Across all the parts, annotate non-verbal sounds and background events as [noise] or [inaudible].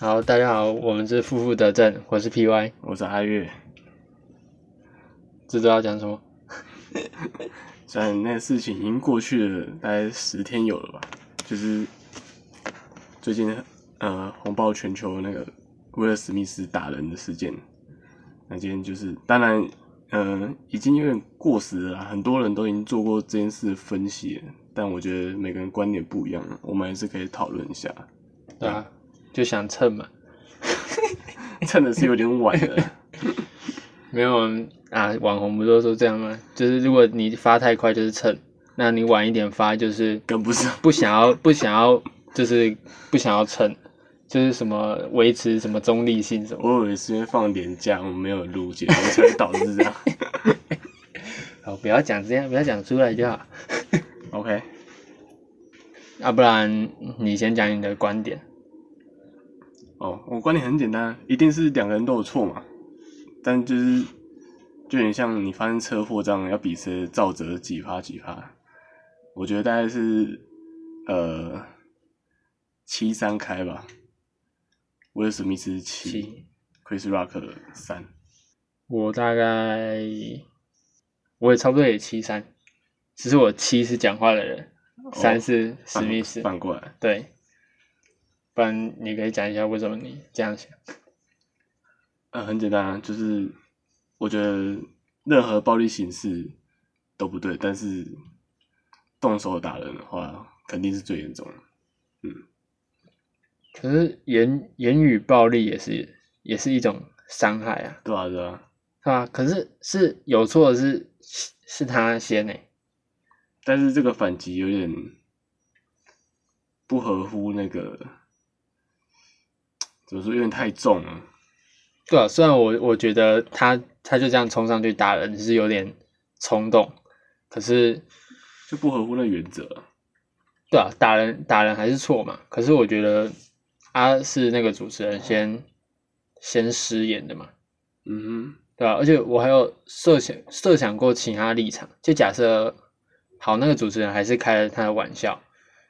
好，大家好，我们是负负得正，我是 PY，我是阿月。这周要讲什么？[laughs] 虽然那个事情已经过去了大概十天有了吧，就是最近呃红爆全球那个威尔史密斯打人的事件。那今天就是当然呃已经有点过时了，很多人都已经做过这件事分析了，但我觉得每个人观点不一样，我们还是可以讨论一下。对啊。就想蹭嘛，蹭的是有点晚了。没有啊，网红不都说这样吗？就是如果你发太快就是蹭，那你晚一点发就是跟不上，不想要不想要就是不想要蹭，就是什么维持什么中立性什么。我以为是因为放点假我没有录节目才会导致这样。[laughs] 好，不要讲这样，不要讲出来就好。OK，要 [laughs] 不然你先讲你的观点。哦，我观点很简单，一定是两个人都有错嘛。但就是就有点像你发生车祸这样，要比谁造责几趴几趴。我觉得大概是呃七三开吧，威尔史密斯七，Chris Rock 三。我大概我也差不多也七三，只是我七是讲话的人，三是史密斯反过来，对。不然你可以讲一下为什么你这样想？嗯，很简单，就是我觉得任何暴力形式都不对，但是动手打人的话，肯定是最严重的。嗯，可是言言语暴力也是也是一种伤害啊。对啊，对啊，是吧？可是是有错的是是他先呢，但是这个反击有点不合乎那个。怎么说有点太重了？对啊，虽然我我觉得他他就这样冲上去打人是有点冲动，可是就不合乎那原则。对啊，打人打人还是错嘛。可是我觉得他是那个主持人先先失言的嘛。嗯哼，对啊，而且我还有设想设想过其他立场，就假设好那个主持人还是开了他的玩笑。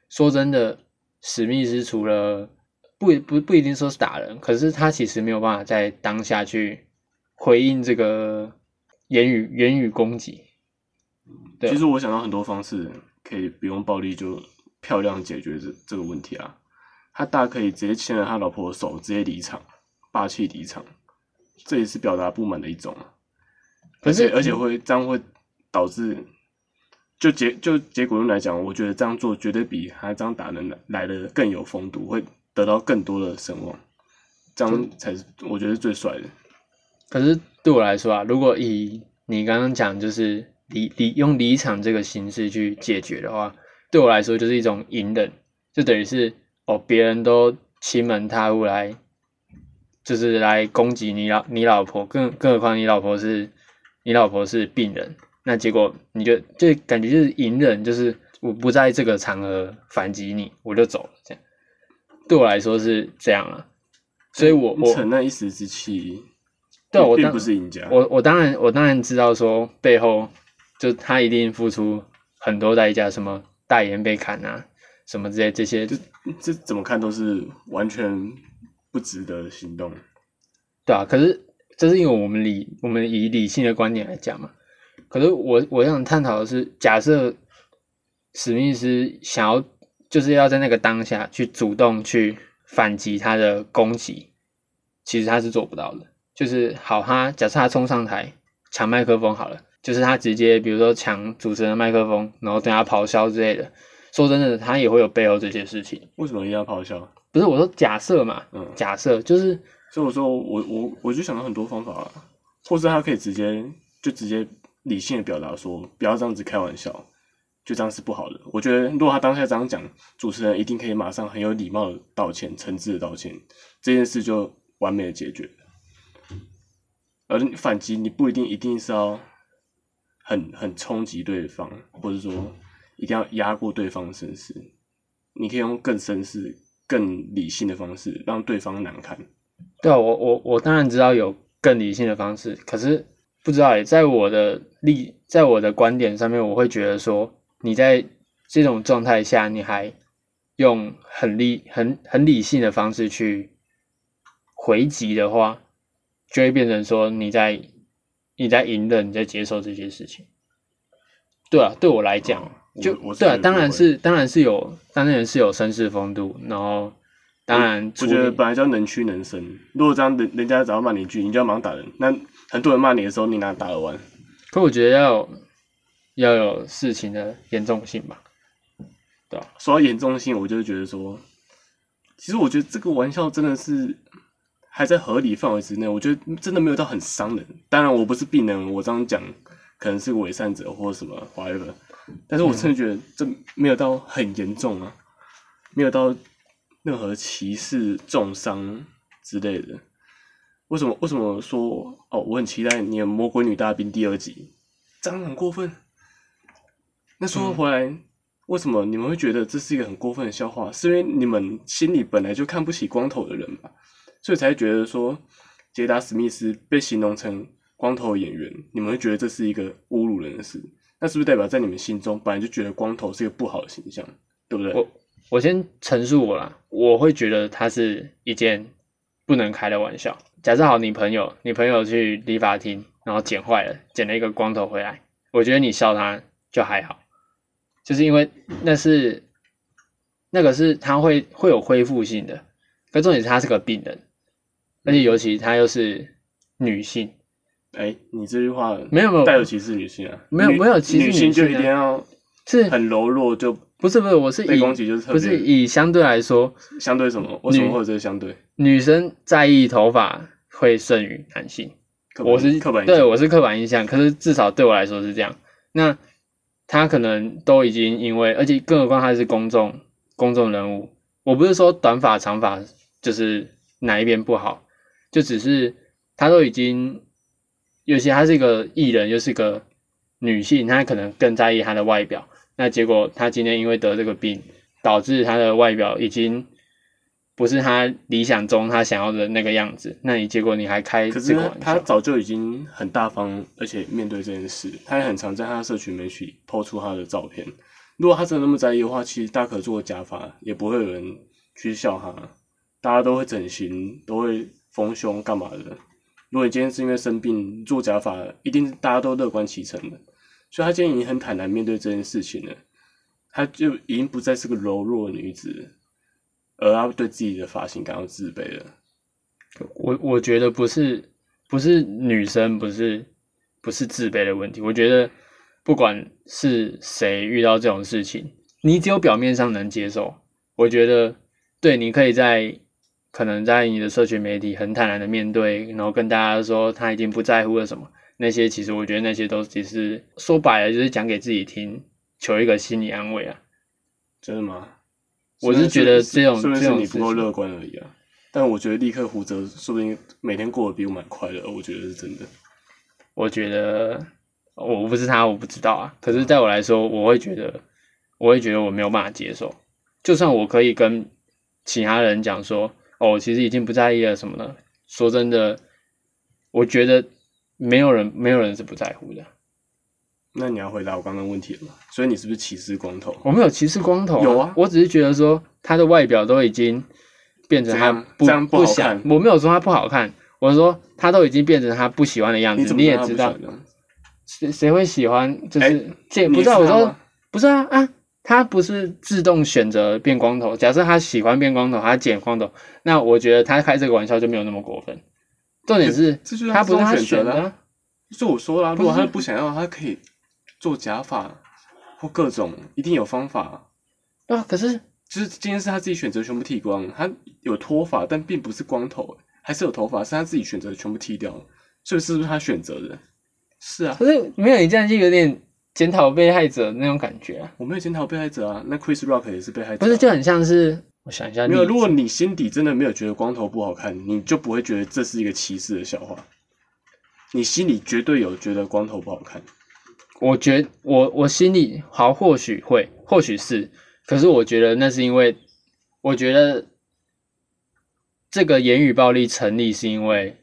说真的，史密斯除了不不不一定说是打人，可是他其实没有办法在当下去回应这个言语言语攻击。其实我想到很多方式可以不用暴力就漂亮解决这这个问题啊。他大可以直接牵着他老婆的手，直接离场，霸气离场，这也是表达不满的一种啊。而且而且会这样会导致，就结就结果论来讲，我觉得这样做绝对比他这样打人来来的更有风度，会。得到更多的声望，这样才是我觉得最帅的。可是对我来说啊，如果以你刚刚讲就是离离用离场这个形式去解决的话，对我来说就是一种隐忍，就等于是哦，别人都欺门踏户来，就是来攻击你老你老婆，更更何况你老婆是你老婆是病人，那结果你就就感觉就是隐忍，就是我不在这个场合反击你，我就走了这样。对我来说是这样啊，所以我我逞那一时之气，对我并不是赢家。我我当然我当然知道说背后就他一定付出很多代价，什么代言被砍啊，什么之类这些，这这怎么看都是完全不值得的行动。对啊，可是这是因为我们理我们以理性的观点来讲嘛。可是我我想探讨的是，假设史密斯想要。就是要在那个当下去主动去反击他的攻击，其实他是做不到的。就是好，他假设他冲上台抢麦克风好了，就是他直接比如说抢主持人麦克风，然后对他咆哮之类的。说真的，他也会有背后这些事情。为什么一定要咆哮？不是我说假设嘛，嗯，假设就是，所以我说我我我就想到很多方法，或是他可以直接就直接理性的表达说，不要这样子开玩笑。就这样是不好的。我觉得，如果他当下这样讲，主持人一定可以马上很有礼貌的道歉、诚挚的道歉，这件事就完美的解决。而反击，你不一定一定是要很很冲击对方，或者说一定要压过对方的身世，你可以用更绅士、更理性的方式让对方难堪。对啊，我我我当然知道有更理性的方式，可是不知道诶，在我的立，在我的观点上面，我会觉得说。你在这种状态下，你还用很理、很很理性的方式去回击的话，就会变成说你在你在隐忍，你在接受这些事情。对啊，对我来讲，就对啊，当然是当然是有当然是有绅士风度，然后当然我觉得本来就要能屈能伸。如果这样人人家只要骂你一句，你就要马上打人。那很多人骂你的时候，你哪打得完？可我觉得要有要有事情的严重性吧。对说到严重性，我就会觉得说，其实我觉得这个玩笑真的是还在合理范围之内。我觉得真的没有到很伤人。当然，我不是病人，我这样讲可能是伪善者或者什么 whatever。但是我真的觉得这没有到很严重啊，没有到任何歧视、重伤之类的。为什么？为什么说哦？我很期待你的《魔鬼女大兵》第二集，这样很过分。那说回来，为什么你们会觉得这是一个很过分的笑话？是因为你们心里本来就看不起光头的人吧，所以才觉得说杰达史密斯被形容成光头演员，你们会觉得这是一个侮辱人的事。那是不是代表在你们心中本来就觉得光头是一个不好的形象，对不对？我我先陈述我啦，我会觉得它是一件不能开的玩笑。假设好，你朋友你朋友去理发厅，然后剪坏了，剪了一个光头回来，我觉得你笑他就还好，就是因为那是那个是他会会有恢复性的，可重点是他是个病人，而且尤其他又是女性，哎、你这句话没有没有带有歧视女性啊？没有女没有歧视女性就一定要是很柔弱，就不是不是我是以被攻击就是不是以相对来说，相对什么？为什么会有这个相对？女生在意头发会胜于男性。我是刻板印象对我是刻板印象，可是至少对我来说是这样。那他可能都已经因为，而且更何况他是公众公众人物，我不是说短发长发就是哪一边不好，就只是他都已经，尤其他是一个艺人，又是个女性，她可能更在意她的外表。那结果她今天因为得这个病，导致她的外表已经不是他理想中他想要的那个样子。那你结果你还开可是这个玩笑？他早就已经很大方，而且面对这件事，他也很常在他的社群媒体抛出他的照片。如果他真的那么在意的话，其实大可做个假发，也不会有人去笑他。大家都会整形，都会丰胸干嘛的。如果你今天是因为生病做假发，一定是大家都乐观其成的。所以他今天已经很坦然面对这件事情了，他就已经不再是个柔弱的女子，而他对自己的发型感到自卑了。我我觉得不是不是女生不是不是自卑的问题，我觉得不管是谁遇到这种事情，你只有表面上能接受，我觉得对你可以在可能在你的社群媒体很坦然的面对，然后跟大家说他已经不在乎了什么，那些其实我觉得那些都只是说白了就是讲给自己听，求一个心理安慰啊。真的吗？我是觉得这种这种是你不够乐观而已啊。但我觉得立刻胡哲说不定每天过得比我蛮快乐，我觉得是真的。我觉得我不是他，我不知道啊。可是在我来说，我会觉得，我会觉得我没有办法接受。就算我可以跟其他人讲说，哦，其实已经不在意了什么的。说真的，我觉得没有人，没有人是不在乎的。那你要回答我刚刚问题了吗？所以你是不是歧视光头？我没有歧视光头、有啊我只是觉得说他的外表都已经变成他不不想，我没有说他不好看，我说他都已经变成他不喜欢的样子。你你也知道？谁谁会喜欢？就是、哎这你不是啊我说不是啊啊，他不是自动选择变光头。假设他喜欢变光头，他剪光头，那我觉得他开这个玩笑就没有那么过分。重点是这就是他不是他选择就我说啦，如果他不想要，他可以做假发或各种，一定有方法。对啊。可是就是今天是他自己选择全部剃光，他有脱发，但并不是光头，还是有头发，是他自己选择全部剃掉，所以是不是他选择的？是啊，可是没有你这样就有点检讨被害者那种感觉啊。我没有检讨被害者啊，那 Chris Rock 也是被害者、啊，不是就很像是我想一下，没有。如果你心底真的没有觉得光头不好看，你就不会觉得这是一个歧视的笑话。你心里绝对有觉得光头不好看，我觉我我心里好，或许会，或许是，可是我觉得那是因为，我觉得这个言语暴力成立是因为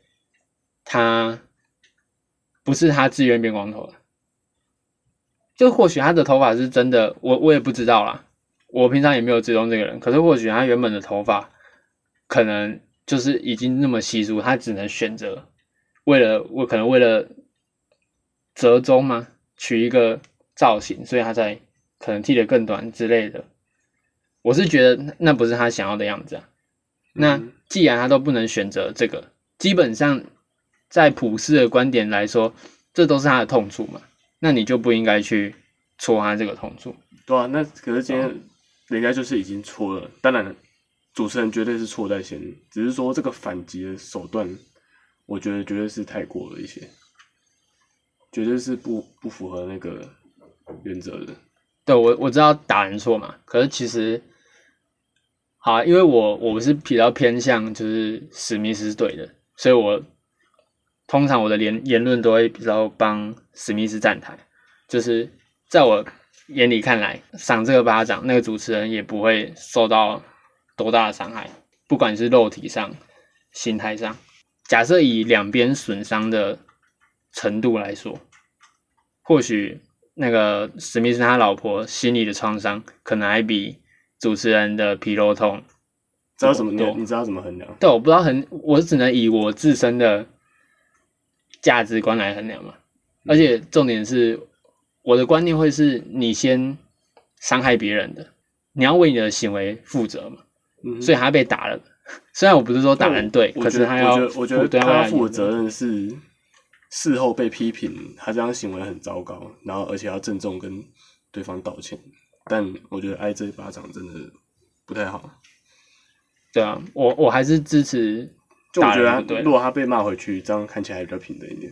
他不是他自愿变光头的，就或许他的头发是真的，我我也不知道啦，我平常也没有追踪这个人，可是或许他原本的头发可能就是已经那么稀疏，他只能选择为了我可能为了折中吗，取一个造型，所以他才可能剃得更短之类的。我是觉得那那不是他想要的样子啊。那嗯既然他都不能选择这个，基本上在普世的观点来说，这都是他的痛处嘛，那你就不应该去戳他这个痛处。对啊，那可是今哦天人家就是已经戳了，当然主持人绝对是错在先，只是说这个反击的手段，我觉得绝对是太过了一些，绝对是不不符合那个原则的。对我我知道打人错嘛，可是其实，好、因为我我是比较偏向就是史密斯队的，所以我通常我的言言论都会比较帮史密斯站台，就是在我眼里看来，赏这个巴掌，那个主持人也不会受到多大的伤害，不管是肉体上、心态上。假设以两边损伤的程度来说，或许那个史密斯他老婆心里的创伤，可能还比主持人的皮肉痛。知道怎么你多你知道怎么衡量？对，我不知道很，我只能以我自身的价值观来衡量嘛。而且重点是，我的观念会是你先伤害别人的，你要为你的行为负责嘛。嗯，所以他被打了，[laughs] 虽然我不是说打人对，可是他要我觉得他要负责任是事后被批评，他这样行为很糟糕，然后而且要郑重跟对方道歉。但我觉得挨这一巴掌真的不太好。对啊，我我还是支持就我觉得如，果他被骂回去，这样看起来比较平等一点。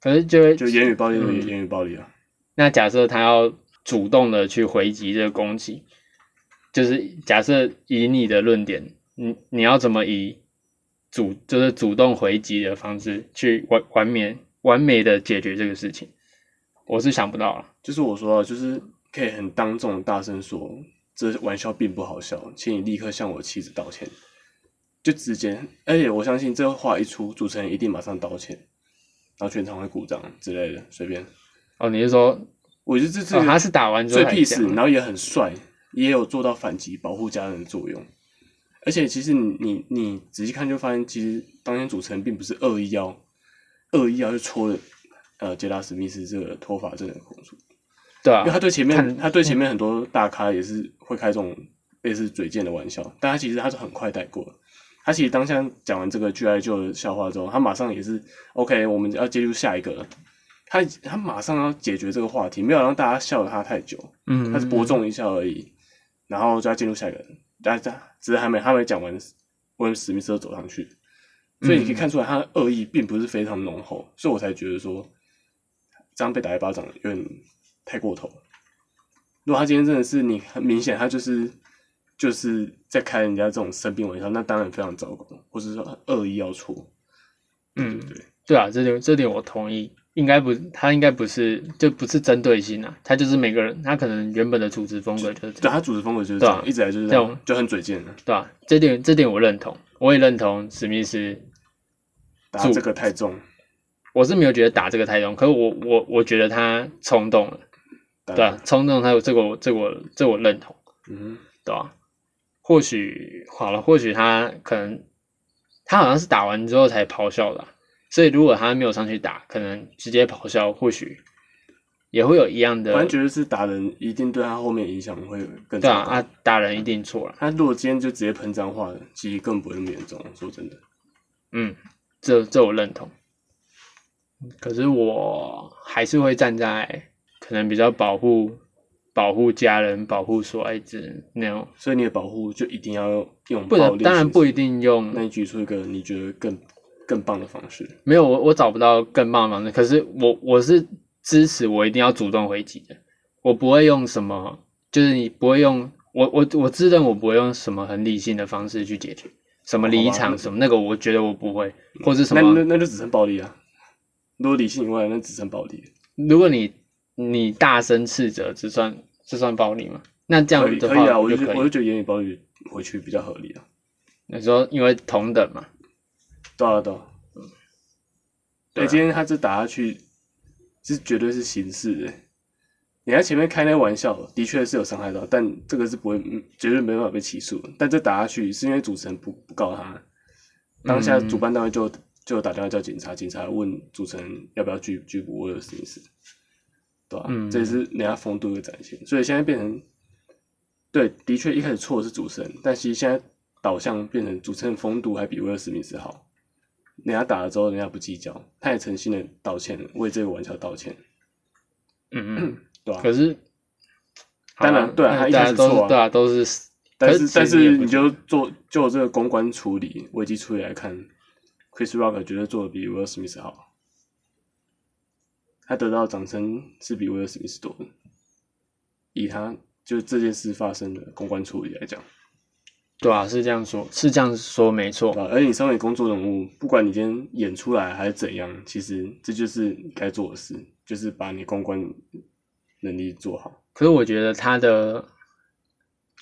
可是就会就言语暴力言语暴力啊，那假设他要主动的去回击这个攻击，就是假设以你的论点，你你要怎么以主就是主动回击的方式去完完美完美的解决这个事情？我是想不到了。就是我说的，就是可以很当众大声说，这玩笑并不好笑，请你立刻向我妻子道歉，就直接，而且我相信这话一出，主持人一定马上道歉，然后全场会鼓掌之类的，随便。哦，你是说，我觉得这次哦、他是打完之后最才 peace，然后也很帅，也有做到反击、保护家人的作用。而且其实你你你仔细看就发现，其实当天主持人并不是恶意要恶意要去戳了呃杰拉史密斯这个脱发症的口述，对啊。因为，他对前面他对前面很多大咖也是会开这种类似嘴贱的玩笑，但他其实他是很快带过的。他其实当下讲完这个 G I 就的笑话之后，他马上也是 OK，我们要接入下一个了。他他马上要解决这个话题，没有让大家笑了他太久，嗯，他是播种一笑而已，然后就要进入下一个人，大家只是还没还没讲完，威廉史密斯就走上去，所以你可以看出来他的恶意并不是非常浓厚，所以我才觉得说这样被打一巴掌有点太过头了。如果他今天真的是你很明显他就是就是在开人家这种生病玩笑，那当然非常糟糕，或者说恶意要戳，嗯对，对？对啊，这点这点我同意，应该不，他应该不是，就不是针对性啊，他就是每个人，他可能原本的组织风格就是这样，对他组织风格就是这样，一直来就是这样就很嘴贱的，对吧、这点这点我认同，我也认同史密斯，打这个太重，我是没有觉得打这个太重，可是我我我觉得他冲动了，打对啊，冲动他有这个我这个我这个我认同，嗯对吧、或许好了，或许他可能他好像是打完之后才咆哮的啊、所以如果他没有上去打，可能直接咆哮，或许也会有一样，的反正觉得是打人一定对他后面影响会更大。对啊啊，打人一定错了，他如果今天就直接喷脏话，其实更不会那么严重。说真的，嗯，这这我认同。可是我还是会站在可能比较保护保护家人、保护所爱之人那种，所以你的保护就一定要用不能。当然不一。定用那你举出一个你觉得更更棒的方式？没有我我找不到更棒的方式，可是我我是支持我一定要主动回击的，我不会用什么，就是你不会用我我我自认我不会用什么很理性的方式去解决，什么离场什么那个，我觉得我不会，或者什那么那那就只剩暴力啊！如果理性以外，那只剩暴力。如果你你大声斥责，这算这算暴力吗？那这可样的话，以可以啊，我就我就觉得言语暴力回去比较合理啊。你说因为同等嘛，对啊对啊。对今天他这打下去，是绝对是刑事的。你在前面开那个玩笑，的确是有伤害到，但这个是不会，嗯绝对没办法被起诉。但这打下去是因为主持人不不告他，当下嗯主办单位就就打电话叫警察，警察问主持人要不要拘拘捕威尔史密斯，对吧、嗯这也是人家风度的展现。所以现在变成，对，的确一开始错的是主持人，但其实现在导向变成主持人风度还比威尔史密斯好。人家打了之后，人家不计较，他也诚心的道歉，为这个玩笑道歉，嗯嗯，对吧、可是当然好对啊他一开始错啊都是对啊，都是，但是但是你就做就这个公关处理、危机处理来看，Chris Rock 绝对做的比威尔史密斯好，他得到的掌声是比威尔史密斯多的。以他就这件事发生的公关处理来讲，对啊，是这样说，是这样说没错对。吧？而你身为公众人物，不管你今天演出来还是怎样，其实这就是你该做的事，就是把你公关能力做好，可是我觉得他的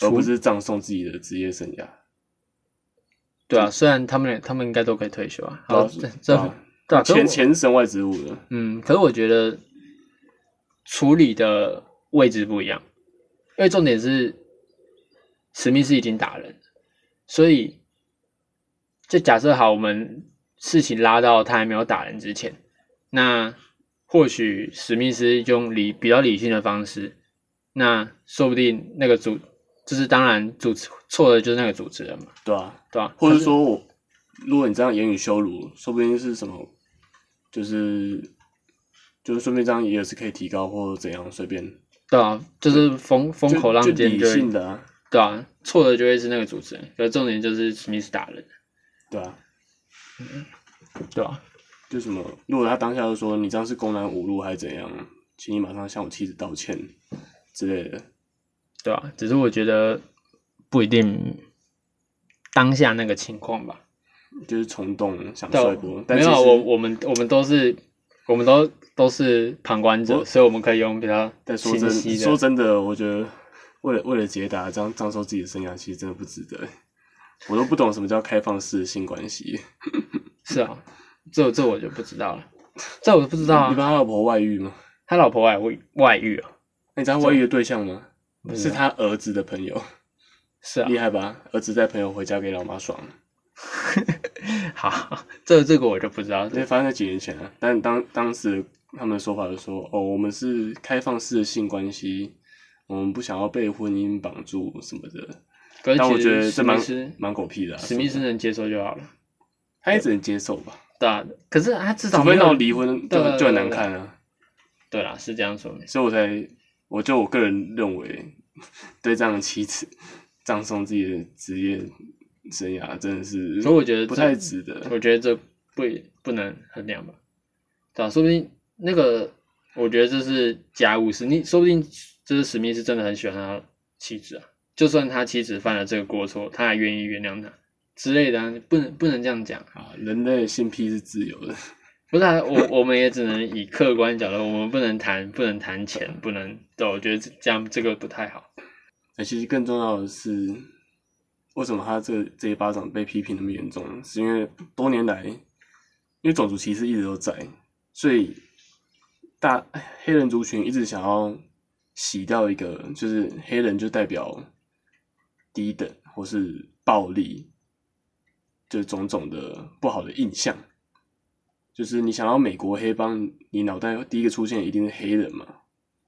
而不是葬送自己的职业生涯。对啊，虽然他们他们应该都可以退休啊，对啊好，这这对啊对啊，可是前我前身外职务的，嗯，可是我觉得处理的位置不一样，因为重点是史密斯已经打人，所以就假设好，我们事情拉到他还没有打人之前，那或许史密斯用理比较理性的方式，那说不定那个主就是当然主持错的就是那个主持人嘛，对啊、对啊？或者说我，如果你这样言语羞辱，说不定是什么，就是就是顺便这样也是可以提高或者怎样，随便对啊，就是风风口浪尖就会性的啊，对啊，错的就会是那个主持人，可是重点就是史密斯打人，对啊，对啊，就什么，如果他当下就说你这样是公然侮辱还是怎样，请你马上向我妻子道歉之类的，对啊，只是我觉得不一定当下那个情况吧。就是冲动想帅波，但没有我我们我们都是我们都都是旁观者，所以我们可以用比较但说真清晰的。说真的，我觉得为了为了解答这样葬送自己的生涯，其实真的不值得。我都不懂什么叫开放式的性关系。[laughs] 是啊，这这我就不知道了，这我不知道啊。你帮他老婆外遇吗？他老婆外外外遇啊？那你知道外遇的对象吗？是他儿子的朋友，是啊厉，害吧？儿子带朋友回家给老妈爽，好，这这个我就不知道。因为发生在几年前啊。但当当时他们的说法就说：“哦，我们是开放式的性关系，我们不想要被婚姻绑住什么的。”但我觉得这蛮蛮狗屁的、啊。史密斯能接受就好了。他也只能接受吧，对啊，可是他至少除非闹离婚就就很难看啊。对啦，是这样说。所以我才，我就我个人认为，对这样的妻子葬送自己的职业生涯，真的是，所以我觉得不太值得。我觉得这不不能衡量吧，对吧、说不定那个，我觉得这是家务事，你说不定这是史密斯真的很喜欢他妻子啊，就算他妻子犯了这个过错，他还愿意原谅他之类的、啊，不能不能这样讲。啊，人类的性癖是自由的，不是、啊、我，我们也只能以客观角度，我们不能谈，不能谈钱，不能，对，我觉得这样这个不太好。那其实更重要的是，为什么他这这一巴掌被批评那么严重？是因为多年来，因为种族歧视一直都在，所以大黑人族群一直想要洗掉一个，就是黑人就代表低等或是暴力，就种种的不好的印象。就是你想要美国黑帮，你脑袋第一个出现一定是黑人嘛，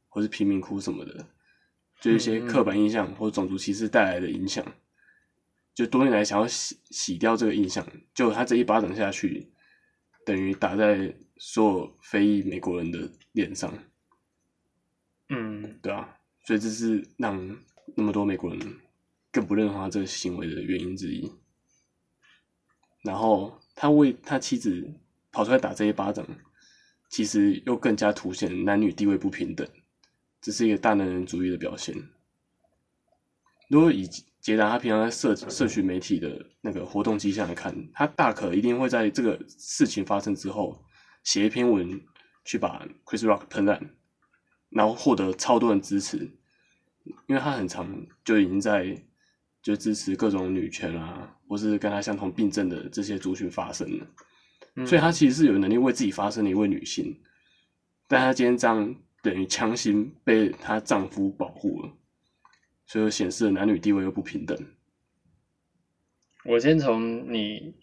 或是贫民窟什么的。就一些刻板印象或种族歧视带来的影响，就多年来想要洗洗掉这个印象，就他这一巴掌下去，等于打在所有非裔美国人的脸上，嗯，对啊，所以这是让那么多美国人更不认同他这个行为的原因之一。然后他为他妻子跑出来打这一巴掌，其实又更加凸显男女地位不平等。这是一个大男人主义的表现。如果以杰达他平常在社社群媒体的那个活动迹象来看，他大可一定会在这个事情发生之后写一篇文去把 Chris Rock 喷烂，然后获得超多人支持，因为他很常就已经在就支持各种女权啊，或是跟他相同病症的这些族群发声了。嗯所以她其实是有能力为自己发声的一位女性，但她今天这样等于强行被她丈夫保护了，所以显示了男女地位又不平等。我先从你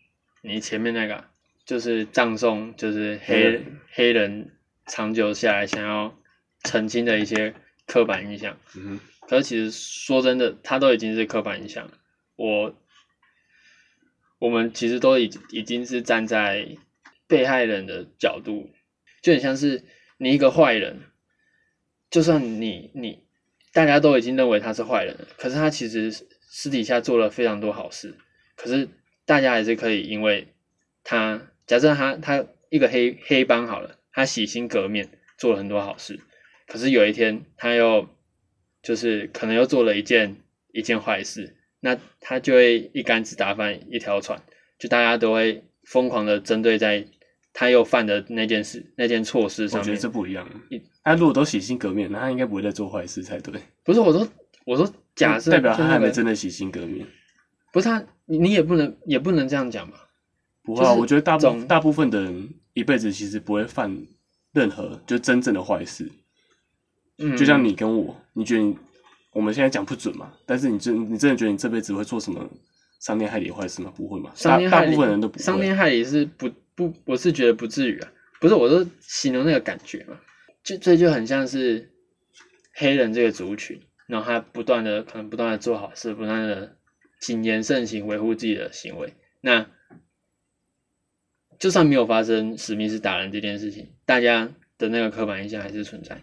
你前面那个啊就是葬送，就是黑黑人长久下来想要澄清的一些刻板印象。嗯哼，可是其实说真的，他都已经是刻板印象了。我我们其实都已已经是站在被害人的角度，就很像是你一个坏人，就算你你大家都已经认为他是坏人了，可是他其实私底下做了非常多好事，可是大家还是可以因为他假设他他一个黑黑帮好了，他洗心革面做了很多好事，可是有一天他又就是可能又做了一件一件坏事，那他就会一竿子打翻一条船，就大家都会疯狂的针对在他又犯的那件事那件错事上我觉得。这不一样一。他如果都洗心革面，那他应该不会再做坏事才对。不是我说我说假设代表他还没真的洗心革面。不是他你你也不能也不能这样讲吧？不会啊，就是我觉得大部大部分的人一辈子其实不会犯任何就真正的坏事。嗯，就像你跟我，你觉得你我们现在讲不准嘛？但是你真你真的觉得你这辈子会做什么伤天害理的坏事吗？不会嘛？大大部分人都不会。伤天害理是不不，我是觉得不至于啊。不是，我都形容那个感觉嘛，就这就很像是黑人这个族群，然后他不断的可能不断的做好事，不断的谨言慎行，维护自己的行为。那就算没有发生史密斯打人这件事情，大家的那个刻板印象还是存在，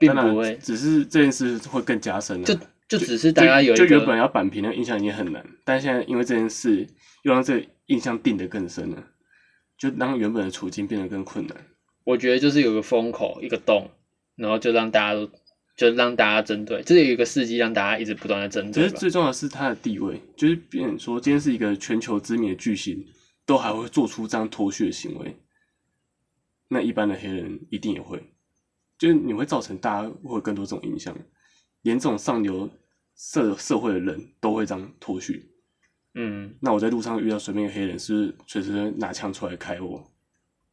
并不会只是这件事会更加深了。就就只是大家有一就就原本要扳平的印象已经很难，但现在因为这件事又让这个印象定得更深了，就让原本的处境变得更困难。我觉得就是有个风口，一个洞，然后就让大家都就让大家针对，就是有一个事迹让大家一直不断的针对其。实最重要的是他的地位，就是别人说今天是一个全球知名的巨星，都还会做出这样脱序的行为，那一般的黑人一定也会，就是你会造成大家会有更多这种影响，连这种上流社社会的人都会这样脱序。嗯那我在路上遇到随便一个黑人，是不是随时拿枪出来开我，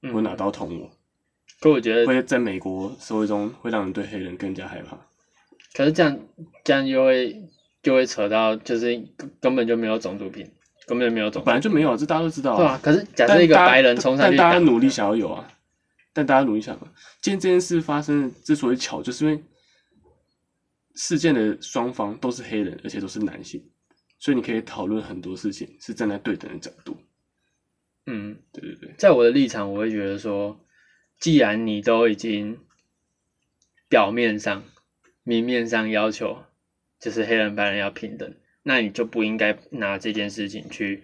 嗯或拿刀捅我？可我觉得，会在美国社会中会让人对黑人更加害怕。可是这样这样就会就会扯到，就是根根本就没有种族平，根本就没有种族本来就没有，这大家都知道、对啊。可是假设一个白人冲上但去打，大家努力想要有啊，但大家努力想要。今天这件事发生之所以巧，就是因为事件的双方都是黑人，而且都是男性，所以你可以讨论很多事情是站在对等的角度。嗯，对对对，在我的立场，我会觉得说，既然你都已经表面上、明面上要求就是黑人白人要平等，那你就不应该拿这件事情去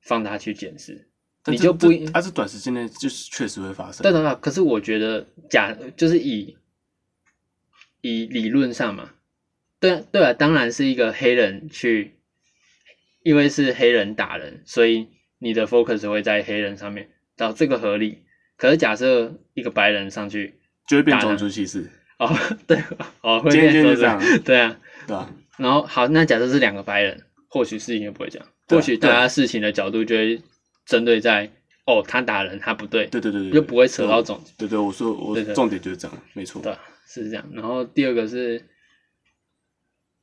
放大去检视，你就不这它是短时间内就是确实会发生。对对对，可是我觉得假就是以以理论上嘛，对啊对啊，当然是一个黑人去，因为是黑人打人，所以你的 focus 会在黑人上面，到这个合理。可是假设一个白人上去，就会变种族歧视，哦，对，哦，会变成就这样对啊。对吧、然后好，那假设是两个白人，或许事情就不会这样，或许大家事情的角度就会针对在哦，他打人他不对，对对对对，就不会扯到种族。对对，我说我对对重点就是这样，没错。对，是这样。然后第二个是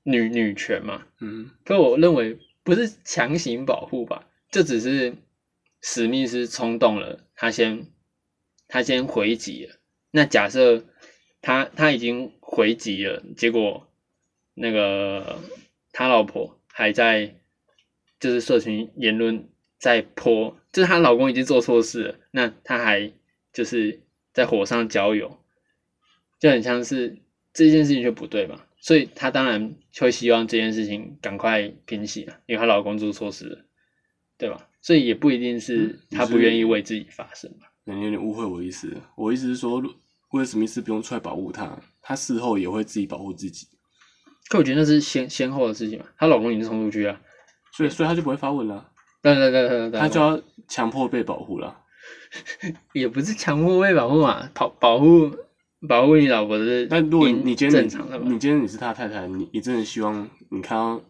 女女权嘛，嗯，可我认为不是强行保护吧，这只是史密斯冲动了，他先他先回击了。那假设他他已经回击了，结果那个他老婆还在就是社群言论在泼，就是她老公已经做错事了，那她还就是在火上浇油，就很像是这件事情就不对嘛，所以她当然会希望这件事情赶快平息啊，因为她老公做错事了，对吧？所以也不一定是嗯她不愿意为自己发声嘛。那你有点误会我的意思。我意思是说，威尔史密斯不用出来保护她，她事后也会自己保护自己，可我觉得那是先先后的事情嘛，她老公已经冲出去了，所以所以她就不会发问了，对对对对对，他就要强迫被保护了。[laughs] 也不是强迫被保护嘛，保保护保护你老婆是但如果应你今天正常的嘛你，今天你是他太太，你你真的希望你看到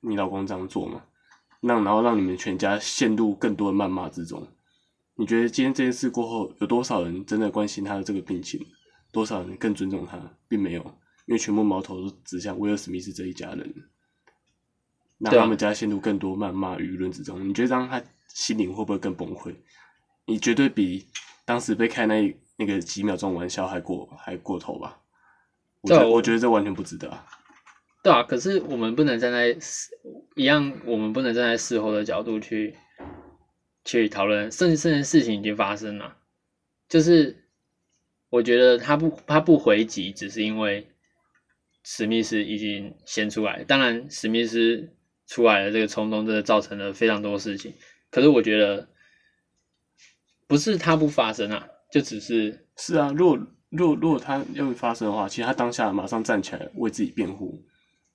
你老公这样做吗？让然后让你们全家陷入更多的谩骂之中。你觉得今天这件事过后，有多少人真的关心他的这个病情？多少人更尊重他？并没有，因为全部矛头都指向威尔史密斯这一家人，让对啊他们家陷入更多谩骂舆论之中。你觉得这样他心灵会不会更崩溃？你绝对比当时被开那那个几秒钟玩笑还过还过头吧？我觉得我觉得这完全不值得啊。对啊，可是我们不能站在事一样，我们不能站在事后的角度去去讨论，甚至甚至事情已经发生了，就是我觉得他不他不回击，只是因为史密斯已经先出来，当然史密斯出来的这个冲动真的造成了非常多事情，可是我觉得不是他不发生啊，就只是是啊，如果如果如果他要发生的话，其实他当下马上站起来为自己辩护，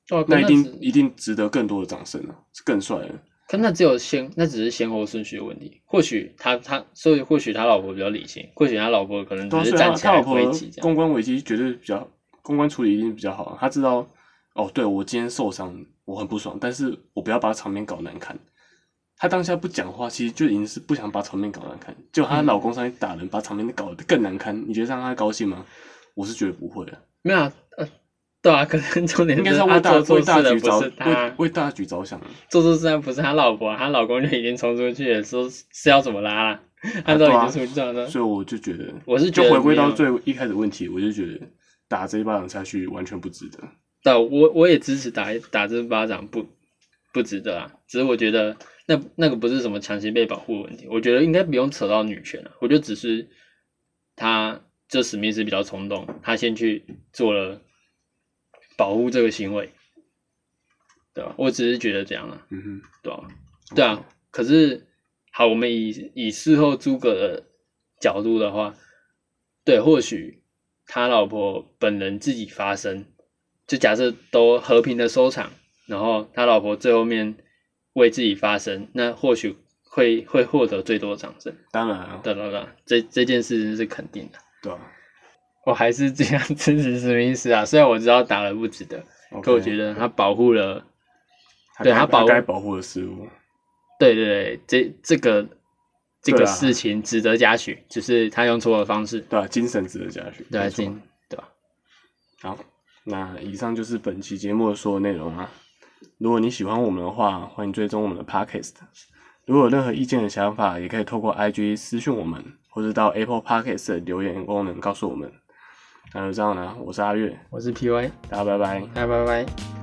哦，那一定一定值得更多的掌声啊，是更帅的。可那只有先，那只是先后顺序的问题。或许他他，所以或许他老婆比较理性，或许他老婆可能只是站起来他老婆回击这样。公关危机绝对比较公关处理一定比较好，他知道哦，对我今天受伤，我很不爽，但是我不要把场面搞难看。她当下不讲话，其实就已经是不想把场面搞难看。结果她老公上去打人，把场面搞得更难看，你觉得让她高兴吗？我是觉得不会的，没有啊，呃，对啊，可能重点应该是为大为大局着为，为大局着想啊。做错事的不是他老婆，他老公就已经冲出去了，说是要怎么拉啦，他都已经出去撞了。所以我就觉得，我是觉得就回归到最一开始的问题，我就觉得打这一巴掌下去完全不值得。对，我我也支持打打这巴掌不不值得啊，只是我觉得那那个不是什么强行被保护的问题，我觉得应该不用扯到女权啊，我觉得只是他这史密斯比较冲动，他先去做了保护这个行为，对吧？我只是觉得这样啊，嗯哼，对吧、对啊，可是好，我们以以事后诸葛的角度的话，对，或许他老婆本人自己发声，就假设都和平的收场，然后他老婆最后面为自己发声，那或许会会获得最多的掌声。当然啊，对对对，这这件事情是肯定的。对啊。我还是这样支持史密斯啊，虽然我知道打了不值得，可我觉得得他保护了，对他他保护该保护的事物，对对对，这这个这个事情值得嘉许，只是他用错了方式，对吧、精神值得嘉许。对啊？好，那以上就是本期节目的所有内容啊。如果你喜欢我们的话，欢迎追踪我们的 Podcast。如果有任何意见的想法，也可以透过 IG 私讯我们，或是到 Apple Podcast 的留言功能告诉我们。那就这样啦，我是阿月，我是 PY，大家拜拜。拜拜拜。